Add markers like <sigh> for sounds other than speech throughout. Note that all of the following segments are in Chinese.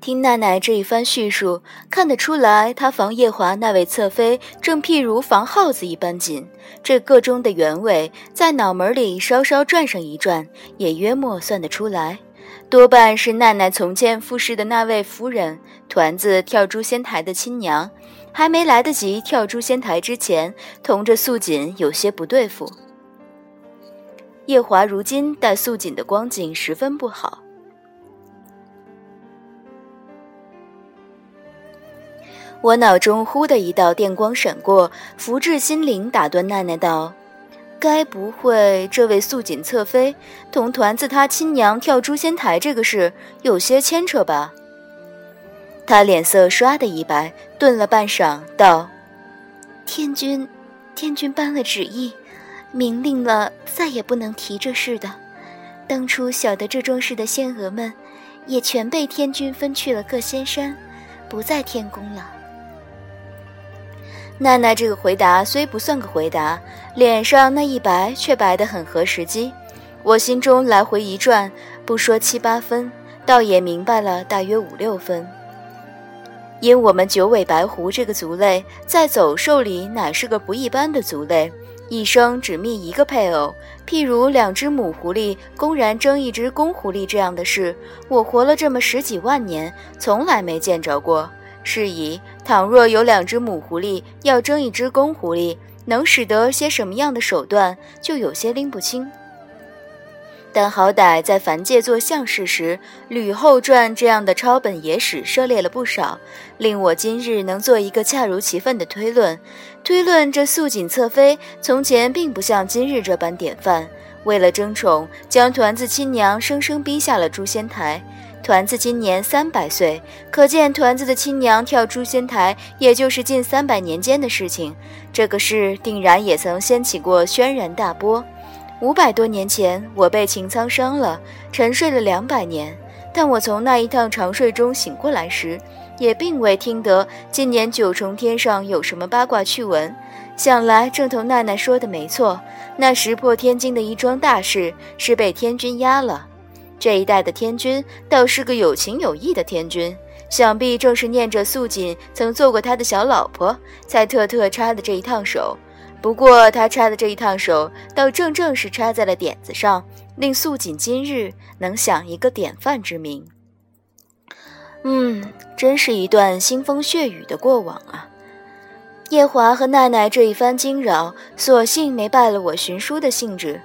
听奈奈这一番叙述，看得出来，她防夜华那位侧妃正譬如防耗子一般紧。这个中的原委，在脑门里稍稍转上一转，也约莫算得出来。多半是奈奈从前服侍的那位夫人，团子跳诛仙台的亲娘，还没来得及跳诛仙台之前，同着素锦有些不对付。夜华如今待素锦的光景十分不好。我脑中忽的一道电光闪过，福至心灵，打断奈奈道：“该不会这位素锦侧妃同团子他亲娘跳诛仙台这个事有些牵扯吧？”他脸色唰的一白，顿了半晌，道：“天君，天君颁了旨意，明令了再也不能提这事的。当初晓得这桩事的仙娥们，也全被天君分去了各仙山，不在天宫了。”奈奈这个回答虽不算个回答，脸上那一白却白得很合时机。我心中来回一转，不说七八分，倒也明白了大约五六分。因我们九尾白狐这个族类，在走兽里乃是个不一般的族类，一生只觅一个配偶。譬如两只母狐狸公然争一只公狐狸这样的事，我活了这么十几万年，从来没见着过。是以，倘若有两只母狐狸要争一只公狐狸，能使得些什么样的手段，就有些拎不清。但好歹在凡界做相事时，《吕后传》这样的抄本野史涉猎了不少，令我今日能做一个恰如其分的推论。推论这素锦侧妃从前并不像今日这般典范，为了争宠，将团子亲娘生生逼下了诛仙台。团子今年三百岁，可见团子的亲娘跳诛仙台，也就是近三百年间的事情。这个事定然也曾掀起过轩然大波。五百多年前，我被擎苍伤了，沉睡了两百年。但我从那一趟长睡中醒过来时，也并未听得今年九重天上有什么八卦趣闻。想来正头奈奈说的没错，那石破天惊的一桩大事是被天君压了。这一代的天君倒是个有情有义的天君，想必正是念着素锦曾做过他的小老婆，才特特插的这一趟手。不过他插的这一趟手，倒正正是插在了点子上，令素锦今日能享一个典范之名。嗯，真是一段腥风血雨的过往啊！夜华和奈奈这一番惊扰，索性没败了我寻书的兴致。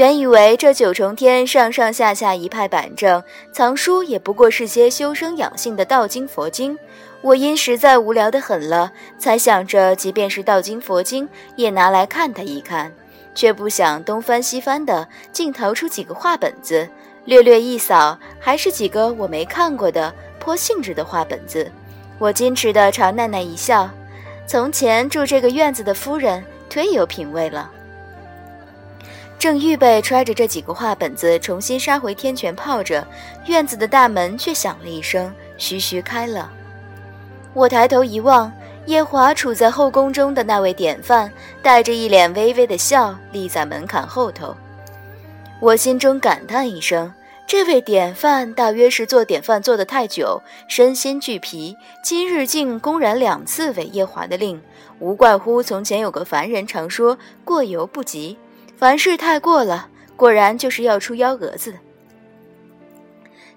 原以为这九重天上上下下一派板正，藏书也不过是些修身养性的道经佛经。我因实在无聊的很了，才想着即便是道经佛经，也拿来看它一看。却不想东翻西翻的，竟淘出几个画本子，略略一扫，还是几个我没看过的颇性质的画本子。我矜持地朝奈奈一笑：“从前住这个院子的夫人忒有品位了。”正预备揣着这几个画本子重新杀回天泉泡着，院子的大门却响了一声，徐徐开了。我抬头一望，夜华处在后宫中的那位典范，带着一脸微微的笑立在门槛后头。我心中感叹一声：这位典范大约是做典范做得太久，身心俱疲，今日竟公然两次违夜华的令，无怪乎从前有个凡人常说过犹不及。凡事太过了，果然就是要出幺蛾子。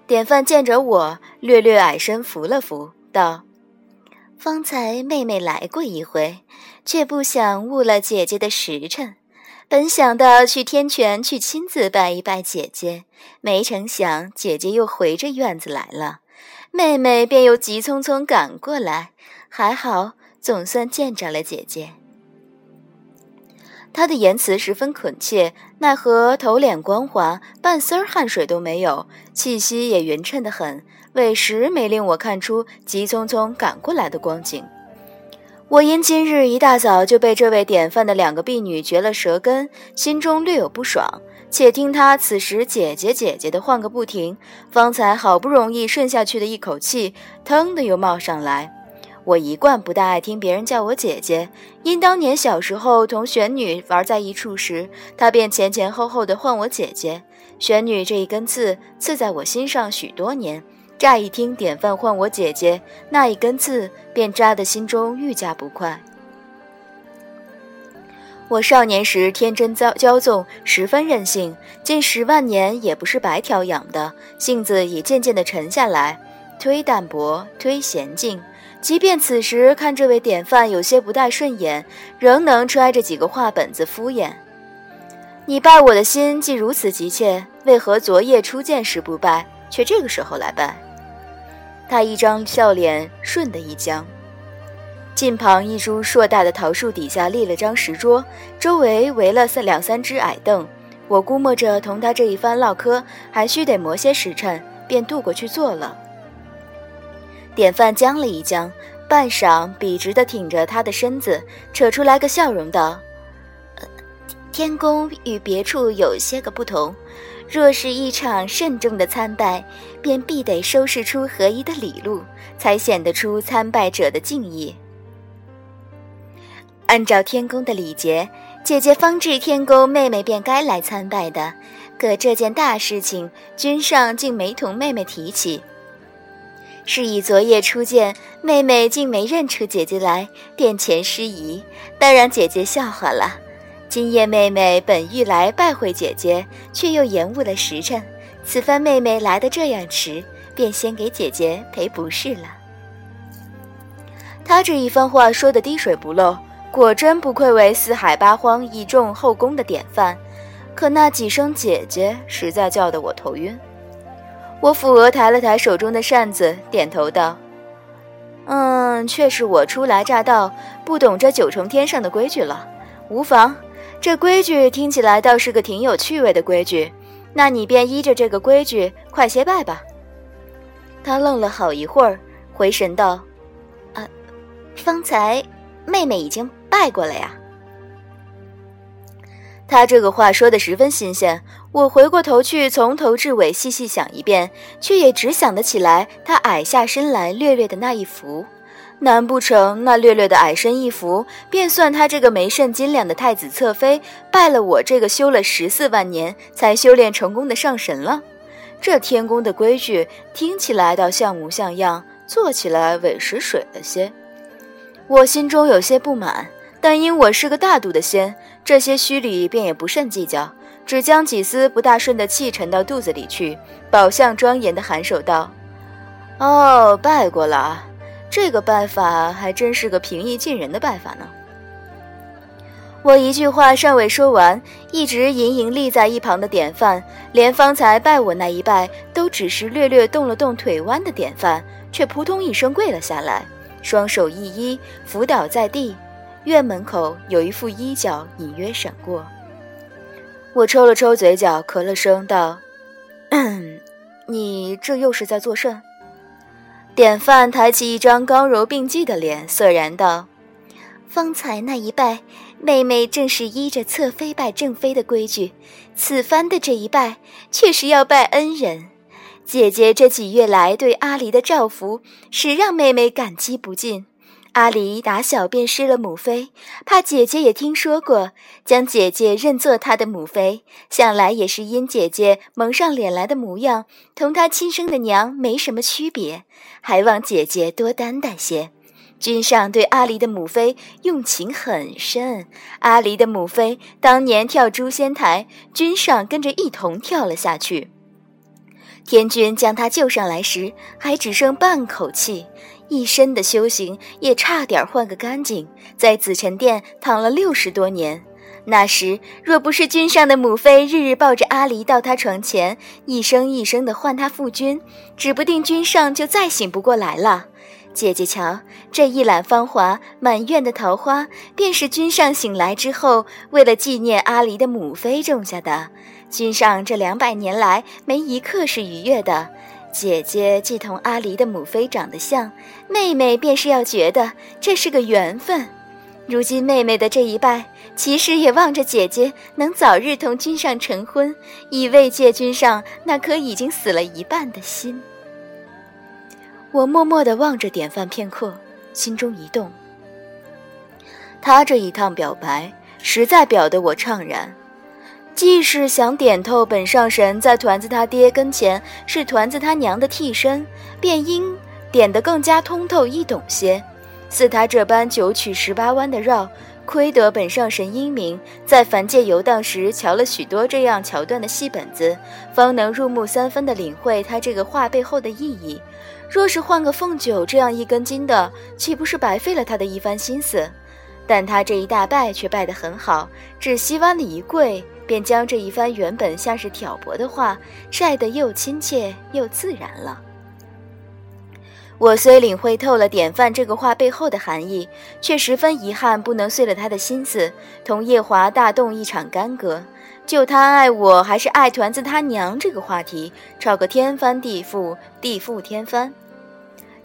典范见着我，略略矮身扶了扶，道：“方才妹妹来过一回，却不想误了姐姐的时辰。本想到去天泉去亲自拜一拜姐姐，没成想姐姐又回这院子来了，妹妹便又急匆匆赶过来。还好，总算见着了姐姐。”他的言辞十分恳切，奈何头脸光滑，半丝儿汗水都没有，气息也匀称得很，委实没令我看出急匆匆赶过来的光景。我因今日一大早就被这位典范的两个婢女绝了舌根，心中略有不爽。且听他此时姐姐姐姐的唤个不停，方才好不容易顺下去的一口气，腾的又冒上来。我一贯不大爱听别人叫我姐姐，因当年小时候同玄女玩在一处时，她便前前后后的唤我姐姐。玄女这一根刺刺在我心上许多年，乍一听典范唤我姐姐，那一根刺便扎得心中愈加不快。我少年时天真骄骄纵，十分任性，近十万年也不是白调养的，性子也渐渐的沉下来，推淡泊，推娴静。即便此时看这位典范有些不太顺眼，仍能揣着几个话本子敷衍。你拜我的心既如此急切，为何昨夜初见时不拜，却这个时候来拜？他一张笑脸瞬的一僵。近旁一株硕大的桃树底下立了张石桌，周围围了三两三只矮凳。我估摸着同他这一番唠嗑，还需得磨些时辰，便渡过去坐了。典范僵了一僵，半晌，笔直地挺着他的身子，扯出来个笑容道：“天宫与别处有些个不同，若是一场慎重的参拜，便必得收拾出合宜的礼路，才显得出参拜者的敬意。按照天宫的礼节，姐姐方至天宫，妹妹便该来参拜的。可这件大事情，君上竟没同妹妹提起。”是以昨夜初见妹妹，竟没认出姐姐来，殿前失仪，当让姐姐笑话了。今夜妹妹本欲来拜会姐姐，却又延误了时辰。此番妹妹来的这样迟，便先给姐姐赔不是了。他这一番话说得滴水不漏，果真不愧为四海八荒一众后宫的典范。可那几声姐姐，实在叫得我头晕。我抚额抬了抬手中的扇子，点头道：“嗯，却是我初来乍到，不懂这九重天上的规矩了。无妨，这规矩听起来倒是个挺有趣味的规矩。那你便依着这个规矩，快些拜吧。”他愣了好一会儿，回神道：“啊，方才妹妹已经拜过了呀。”他这个话说的十分新鲜，我回过头去，从头至尾细细想一遍，却也只想得起来他矮下身来略略的那一幅。难不成那略略的矮身一幅，便算他这个没甚斤两的太子侧妃拜了我这个修了十四万年才修炼成功的上神了？这天宫的规矩听起来倒像模像样，做起来委实水了些。我心中有些不满。但因我是个大度的仙，这些虚礼便也不甚计较，只将几丝不大顺的气沉到肚子里去，宝相庄严的颔首道：“哦，拜过了，这个拜法还真是个平易近人的拜法呢。”我一句话尚未说完，一直隐隐立在一旁的典范，连方才拜我那一拜都只是略略动了动腿弯的典范，却扑通一声跪了下来，双手一一扶倒在地。院门口有一副衣角隐约闪过，我抽了抽嘴角，咳了声道：“ <coughs> 你这又是在作甚？”典范抬起一张刚柔并济的脸，肃然道：“方才那一拜，妹妹正是依着侧妃拜正妃的规矩；此番的这一拜，却是要拜恩人。姐姐这几月来对阿离的照拂，实让妹妹感激不尽。”阿离打小便失了母妃，怕姐姐也听说过，将姐姐认作她的母妃。想来也是因姐姐蒙上脸来的模样，同她亲生的娘没什么区别，还望姐姐多担待些。君上对阿离的母妃用情很深，阿离的母妃当年跳诛仙台，君上跟着一同跳了下去。天君将她救上来时，还只剩半口气。一身的修行也差点换个干净，在紫宸殿躺了六十多年。那时若不是君上的母妃日日抱着阿离到他床前，一声一声的唤他父君，指不定君上就再醒不过来了。姐姐瞧，这一揽芳华满院的桃花，便是君上醒来之后，为了纪念阿离的母妃种下的。君上这两百年来没一刻是愉悦的。姐姐既同阿离的母妃长得像，妹妹便是要觉得这是个缘分。如今妹妹的这一拜，其实也望着姐姐能早日同君上成婚，以慰藉君上那颗已经死了一半的心。我默默地望着典范片刻，心中一动。他这一趟表白，实在表得我怅然。既是想点透本上神在团子他爹跟前是团子他娘的替身，便应点得更加通透易懂些。似他这般九曲十八弯的绕，亏得本上神英明，在凡界游荡时瞧了许多这样桥段的戏本子，方能入木三分的领会他这个话背后的意义。若是换个凤九这样一根筋的，岂不是白费了他的一番心思？但他这一大拜却拜得很好，只膝弯了一跪，便将这一番原本像是挑拨的话晒得又亲切又自然了。我虽领会透了典范这个话背后的含义，却十分遗憾不能遂了他的心思，同夜华大动一场干戈。就他爱我还是爱团子他娘这个话题，吵个天翻地覆，地覆天翻。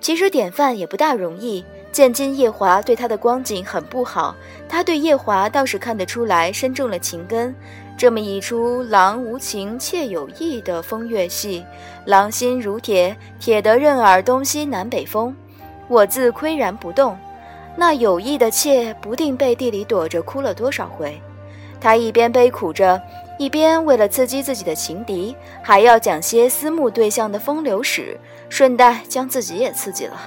其实典范也不大容易。见今夜华对他的光景很不好，他对夜华倒是看得出来深重了情根。这么一出郎无情妾有意的风月戏，郎心如铁，铁得任尔东西南北风。我自岿然不动。那有意的妾不定背地里躲着哭了多少回。他一边悲苦着，一边为了刺激自己的情敌，还要讲些私募对象的风流史，顺带将自己也刺激了。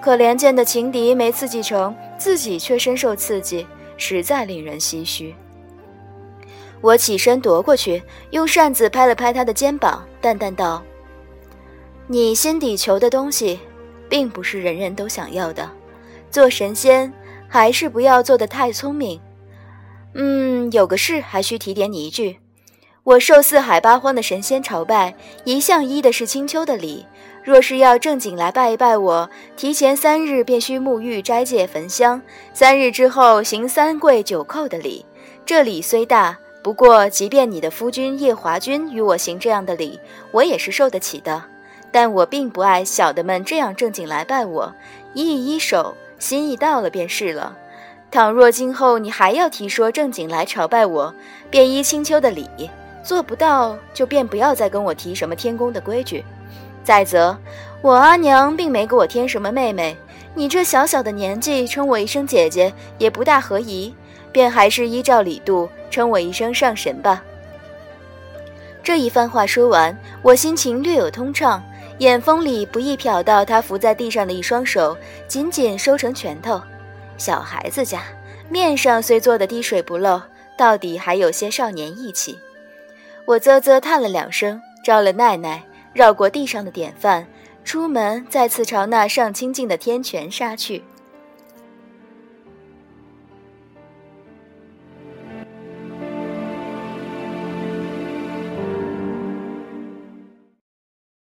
可怜见的情敌没刺激成，自己却深受刺激，实在令人唏嘘。我起身夺过去，用扇子拍了拍他的肩膀，淡淡道：“你心底求的东西，并不是人人都想要的。做神仙，还是不要做得太聪明。嗯，有个事还需提点你一句：我受四海八荒的神仙朝拜，一向依的是青丘的礼。”若是要正经来拜一拜我，提前三日便需沐浴、斋戒、焚香，三日之后行三跪九叩的礼。这礼虽大，不过即便你的夫君叶华君与我行这样的礼，我也是受得起的。但我并不爱小的们这样正经来拜我，一一手，心意到了便是了。倘若今后你还要提说正经来朝拜我，便依青秋的礼，做不到就便不要再跟我提什么天宫的规矩。再则，我阿娘并没给我添什么妹妹，你这小小的年纪称我一声姐姐也不大合宜，便还是依照礼度称我一声上神吧。这一番话说完，我心情略有通畅，眼风里不易瞟到他伏在地上的一双手，紧紧收成拳头。小孩子家，面上虽做的滴水不漏，到底还有些少年义气。我啧啧叹了两声，招了奈奈。绕过地上的典范，出门再次朝那上清净的天泉杀去。